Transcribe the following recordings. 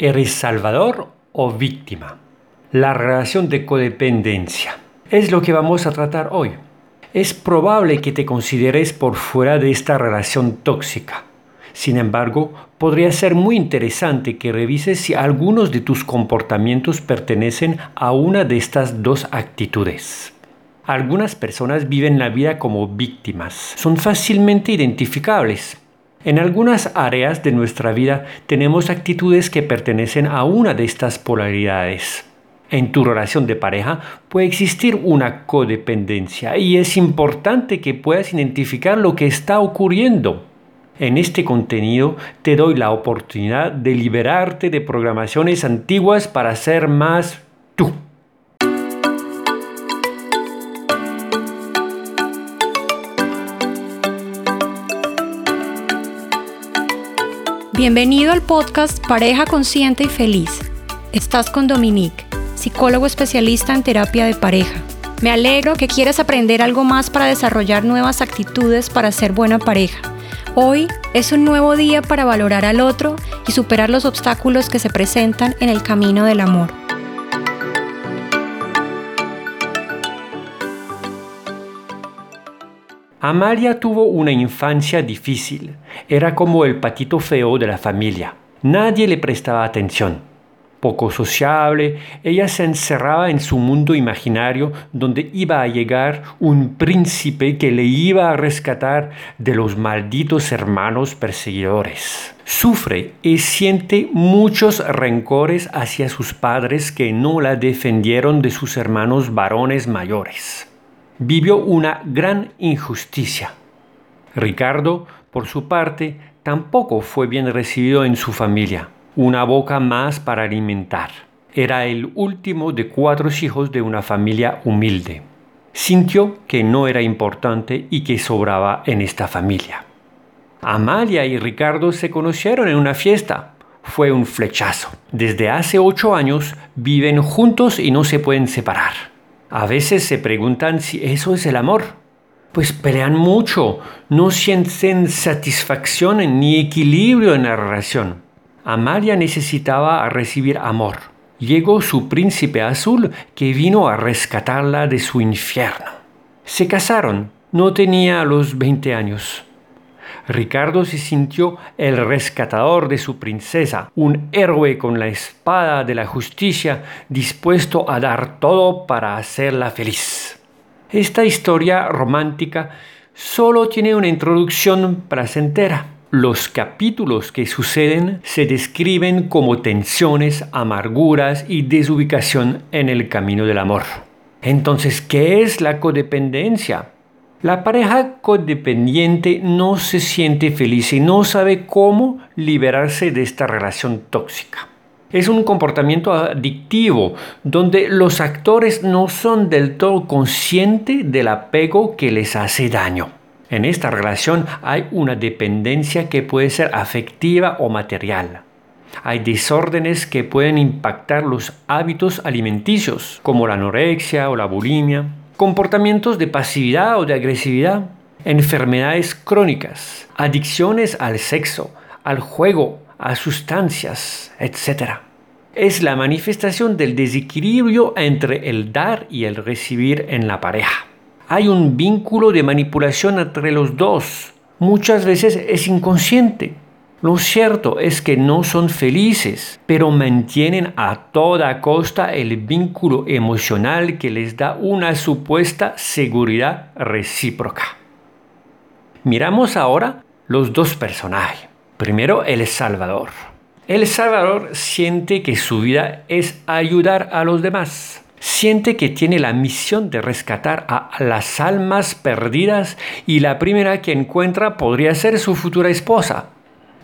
¿Eres salvador o víctima? La relación de codependencia es lo que vamos a tratar hoy. Es probable que te consideres por fuera de esta relación tóxica. Sin embargo, podría ser muy interesante que revises si algunos de tus comportamientos pertenecen a una de estas dos actitudes. Algunas personas viven la vida como víctimas. Son fácilmente identificables en algunas áreas de nuestra vida tenemos actitudes que pertenecen a una de estas polaridades. En tu relación de pareja puede existir una codependencia y es importante que puedas identificar lo que está ocurriendo. En este contenido te doy la oportunidad de liberarte de programaciones antiguas para ser más tú. Bienvenido al podcast Pareja Consciente y Feliz. Estás con Dominique, psicólogo especialista en terapia de pareja. Me alegro que quieras aprender algo más para desarrollar nuevas actitudes para ser buena pareja. Hoy es un nuevo día para valorar al otro y superar los obstáculos que se presentan en el camino del amor. Amalia tuvo una infancia difícil. Era como el patito feo de la familia. Nadie le prestaba atención. Poco sociable, ella se encerraba en su mundo imaginario donde iba a llegar un príncipe que le iba a rescatar de los malditos hermanos perseguidores. Sufre y siente muchos rencores hacia sus padres que no la defendieron de sus hermanos varones mayores vivió una gran injusticia. Ricardo, por su parte, tampoco fue bien recibido en su familia, una boca más para alimentar. Era el último de cuatro hijos de una familia humilde. Sintió que no era importante y que sobraba en esta familia. Amalia y Ricardo se conocieron en una fiesta. Fue un flechazo. Desde hace ocho años viven juntos y no se pueden separar. A veces se preguntan si eso es el amor. Pues pelean mucho, no sienten satisfacción ni equilibrio en la relación. Amalia necesitaba recibir amor. Llegó su príncipe azul que vino a rescatarla de su infierno. Se casaron, no tenía los 20 años. Ricardo se sintió el rescatador de su princesa, un héroe con la espada de la justicia dispuesto a dar todo para hacerla feliz. Esta historia romántica solo tiene una introducción placentera. Los capítulos que suceden se describen como tensiones, amarguras y desubicación en el camino del amor. Entonces, ¿qué es la codependencia? La pareja codependiente no se siente feliz y no sabe cómo liberarse de esta relación tóxica. Es un comportamiento adictivo donde los actores no son del todo conscientes del apego que les hace daño. En esta relación hay una dependencia que puede ser afectiva o material. Hay desórdenes que pueden impactar los hábitos alimenticios, como la anorexia o la bulimia comportamientos de pasividad o de agresividad, enfermedades crónicas, adicciones al sexo, al juego, a sustancias, etc. Es la manifestación del desequilibrio entre el dar y el recibir en la pareja. Hay un vínculo de manipulación entre los dos. Muchas veces es inconsciente lo cierto es que no son felices, pero mantienen a toda costa el vínculo emocional que les da una supuesta seguridad recíproca. Miramos ahora los dos personajes. Primero, el Salvador. El Salvador siente que su vida es ayudar a los demás. Siente que tiene la misión de rescatar a las almas perdidas y la primera que encuentra podría ser su futura esposa,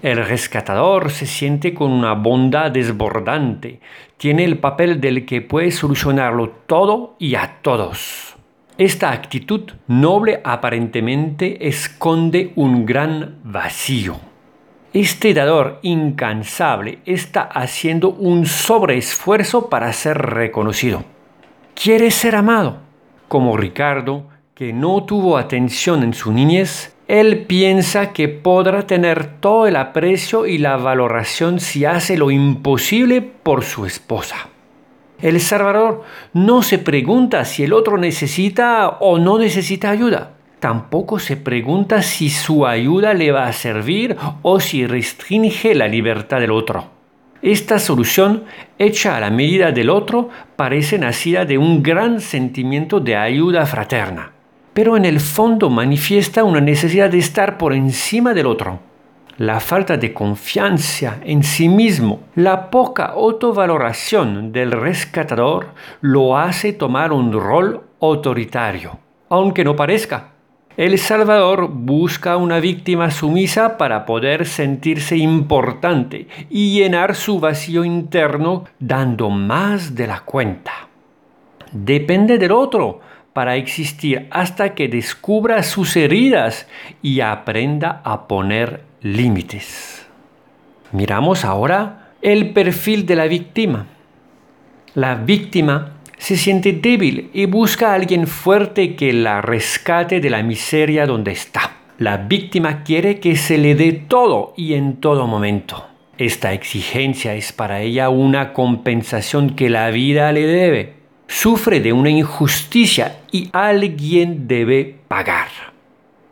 el rescatador se siente con una bondad desbordante. Tiene el papel del que puede solucionarlo todo y a todos. Esta actitud noble aparentemente esconde un gran vacío. Este dador incansable está haciendo un sobreesfuerzo para ser reconocido. Quiere ser amado, como Ricardo, que no tuvo atención en su niñez, Él piensa que podrá tener todo el aprecio y la valoración si hace lo imposible por su esposa. El Salvador no se pregunta si el otro necesita o no necesita ayuda. Tampoco se pregunta si su ayuda le va a servir o si restringe la libertad del otro. Esta solución, hecha a la medida del otro, parece nacida de un gran sentimiento de ayuda fraterna, pero en el fondo manifiesta una necesidad de estar por encima del otro. La falta de confianza en sí mismo, la poca autovaloración del rescatador lo hace tomar un rol autoritario, aunque no parezca. El Salvador busca una víctima sumisa para poder sentirse importante y llenar su vacío interno dando más de la cuenta. Depende del otro para existir hasta que descubra sus heridas y aprenda a poner límites. Miramos ahora el perfil de la víctima. La víctima se siente débil y busca a alguien fuerte que la rescate de la miseria donde está. La víctima quiere que se le dé todo y en todo momento. Esta exigencia es para ella una compensación que la vida le debe. Sufre de una injusticia y alguien debe pagar.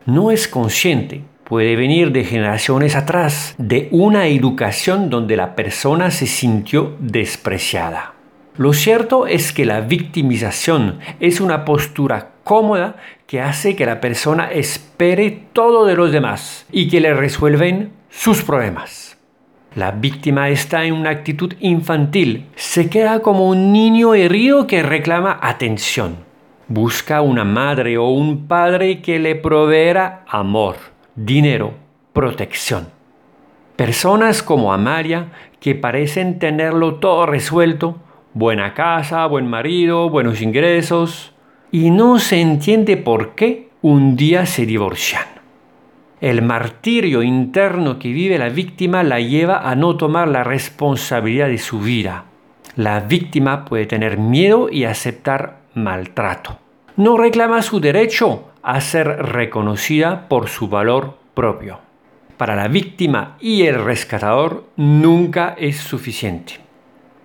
No es consciente, puede venir de generaciones atrás, de una educación donde la persona se sintió despreciada. Lo cierto es que la victimización es una postura cómoda que hace que la persona espere todo de los demás y que le resuelven sus problemas. La víctima está en una actitud infantil, se queda como un niño herido que reclama atención. Busca una madre o un padre que le proveera amor, dinero, protección. Personas como Amalia, que parecen tenerlo todo resuelto, buena casa, buen marido, buenos ingresos, y no se entiende por qué un día se divorcian. El martirio interno que vive la víctima la lleva a no tomar la responsabilidad de su vida. La víctima puede tener miedo y aceptar maltrato. No reclama su derecho a ser reconocida por su valor propio. Para la víctima y el rescatador nunca es suficiente.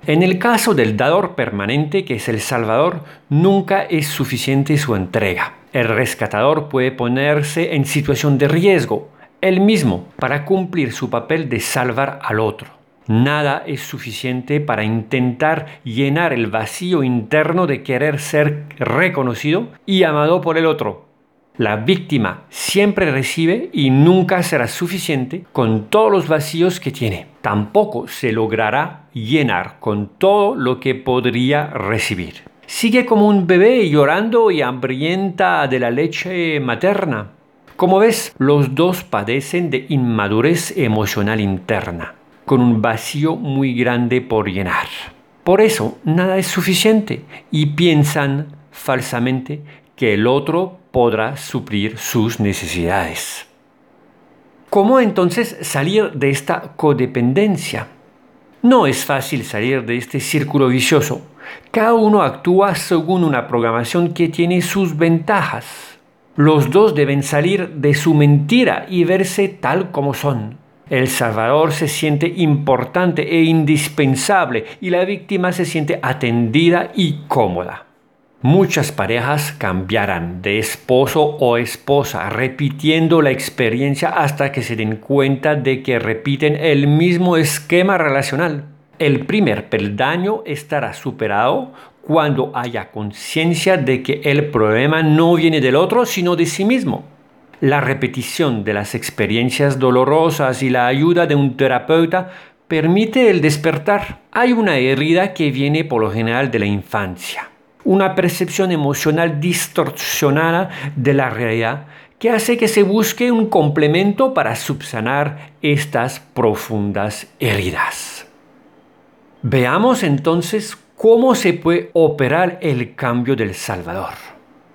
En el caso del dador permanente, que es el Salvador, nunca es suficiente su entrega. El rescatador puede ponerse en situación de riesgo, él mismo, para cumplir su papel de salvar al otro. Nada es suficiente para intentar llenar el vacío interno de querer ser reconocido y amado por el otro. La víctima siempre recibe y nunca será suficiente con todos los vacíos que tiene. Tampoco se logrará llenar con todo lo que podría recibir. Sigue como un bebé llorando y hambrienta de la leche materna. Como ves, los dos padecen de inmadurez emocional interna, con un vacío muy grande por llenar. Por eso, nada es suficiente y piensan falsamente que el otro podrá suplir sus necesidades. ¿Cómo entonces salir de esta codependencia? No es fácil salir de este círculo vicioso. Cada uno actúa según una programación que tiene sus ventajas. Los dos deben salir de su mentira y verse tal como son. El Salvador se siente importante e indispensable y la víctima se siente atendida y cómoda. Muchas parejas cambiarán de esposo o esposa, repitiendo la experiencia hasta que se den cuenta de que repiten el mismo esquema relacional. El primer peldaño estará superado cuando haya conciencia de que el problema no viene del otro, sino de sí mismo. La repetición de las experiencias dolorosas y la ayuda de un terapeuta permite el despertar. Hay una herida que viene por lo general de la infancia una percepción emocional distorsionada de la realidad que hace que se busque un complemento para subsanar estas profundas heridas. Veamos entonces cómo se puede operar el cambio del Salvador.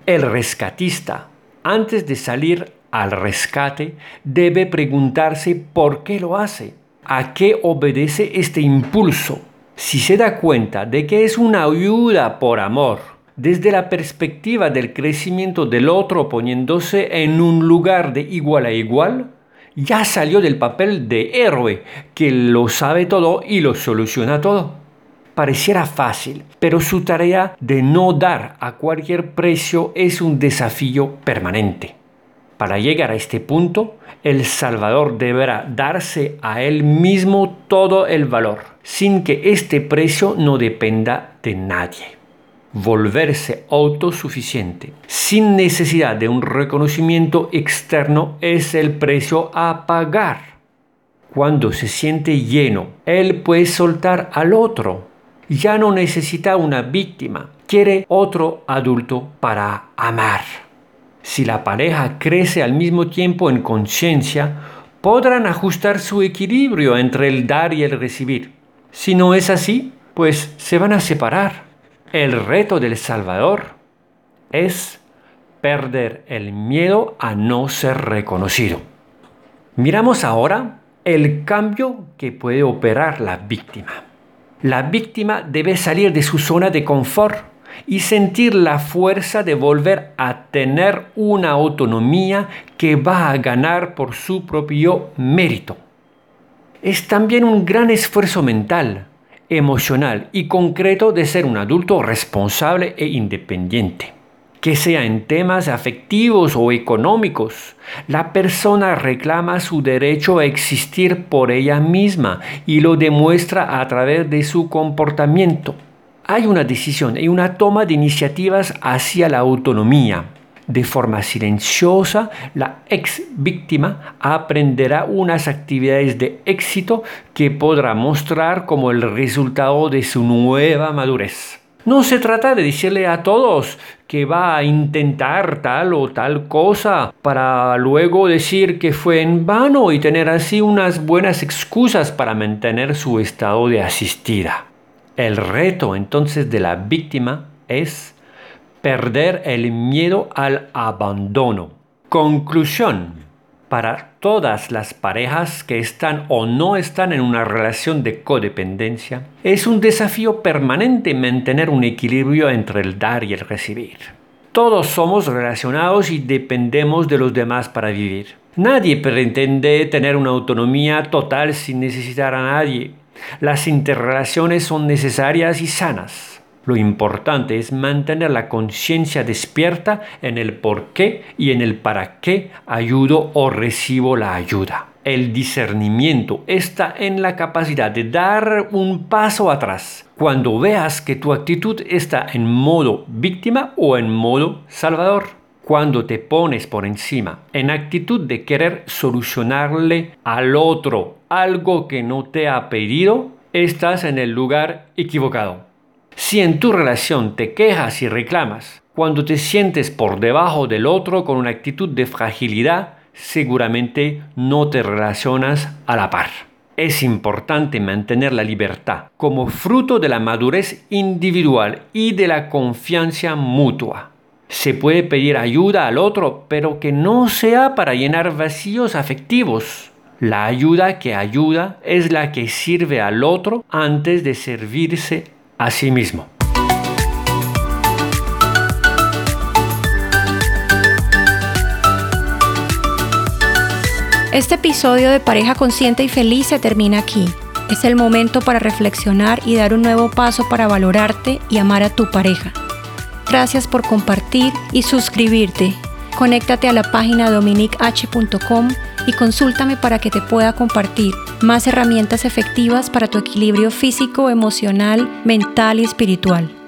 El rescatista, antes de salir al rescate, debe preguntarse por qué lo hace, a qué obedece este impulso si se da cuenta de que es una ayuda por amor, desde la perspectiva del crecimiento del otro poniéndose en un lugar de igual a igual, ya salió del papel de héroe que lo sabe todo y lo soluciona todo. Pareciera fácil, pero su tarea de no dar a cualquier precio es un desafío permanente. Para llegar a este punto, el Salvador deberá darse a él mismo todo el valor, sin que este precio no dependa de nadie volverse autosuficiente sin necesidad de un reconocimiento externo es el precio a pagar. Cuando se siente lleno, él puede soltar al otro. Ya no necesita una víctima, quiere otro adulto para amar. Si la pareja crece al mismo tiempo en conciencia, podrán ajustar su equilibrio entre el dar y el recibir. Si no es así, pues se van a separar. El reto del Salvador es perder el miedo a no ser reconocido. Miramos ahora el cambio que puede operar la víctima. La víctima debe salir de su zona de confort y sentir la fuerza de volver a tener una autonomía que va a ganar por su propio mérito. Es también un gran esfuerzo mental emocional y concreto de ser un adulto responsable e independiente. Que sea en temas afectivos o económicos, la persona reclama su derecho a existir por ella misma y lo demuestra a través de su comportamiento. Hay una decisión y una toma de iniciativas hacia la autonomía, de forma silenciosa, la ex víctima aprenderá unas actividades de éxito que podrá mostrar como el resultado de su nueva madurez. No se trata de decirle a todos que va a intentar tal o tal cosa para luego decir que fue en vano y tener así unas buenas excusas para mantener su estado de asistida. El reto entonces de la víctima es perder el miedo al abandono. Conclusión. Para todas las parejas que están o no están en una relación de codependencia, es un desafío permanente mantener un equilibrio entre el dar y el recibir. Todos somos relacionados y dependemos de los demás para vivir. Nadie pretende tener una autonomía total sin necesitar a nadie. Las interrelaciones son necesarias y sanas. Lo importante es mantener la conciencia despierta en el por qué y en el para qué ayudo o recibo la ayuda. El discernimiento está en la capacidad de dar un paso atrás cuando veas que tu actitud está en modo víctima o en modo salvador. Cuando te pones por encima en actitud de querer solucionarle al otro algo que no te ha pedido, estás en el lugar equivocado. Si en tu relación te quejas y reclamas, cuando te sientes por debajo del otro con una actitud de fragilidad, seguramente no te relacionas a la par. Es importante mantener la libertad como fruto de la madurez individual y de la confianza mutua. Se puede pedir ayuda al otro, pero que no sea para llenar vacíos afectivos. La ayuda que ayuda es la que sirve al otro antes de servirse a sí mismo. Este episodio de Pareja Consciente y Feliz se termina aquí. Es el momento para reflexionar y dar un nuevo paso para valorarte y amar a tu pareja. Gracias por compartir y suscribirte. Conéctate a la página dominich.com y consúltame para que te pueda compartir más herramientas efectivas para tu equilibrio físico, emocional, mental y espiritual.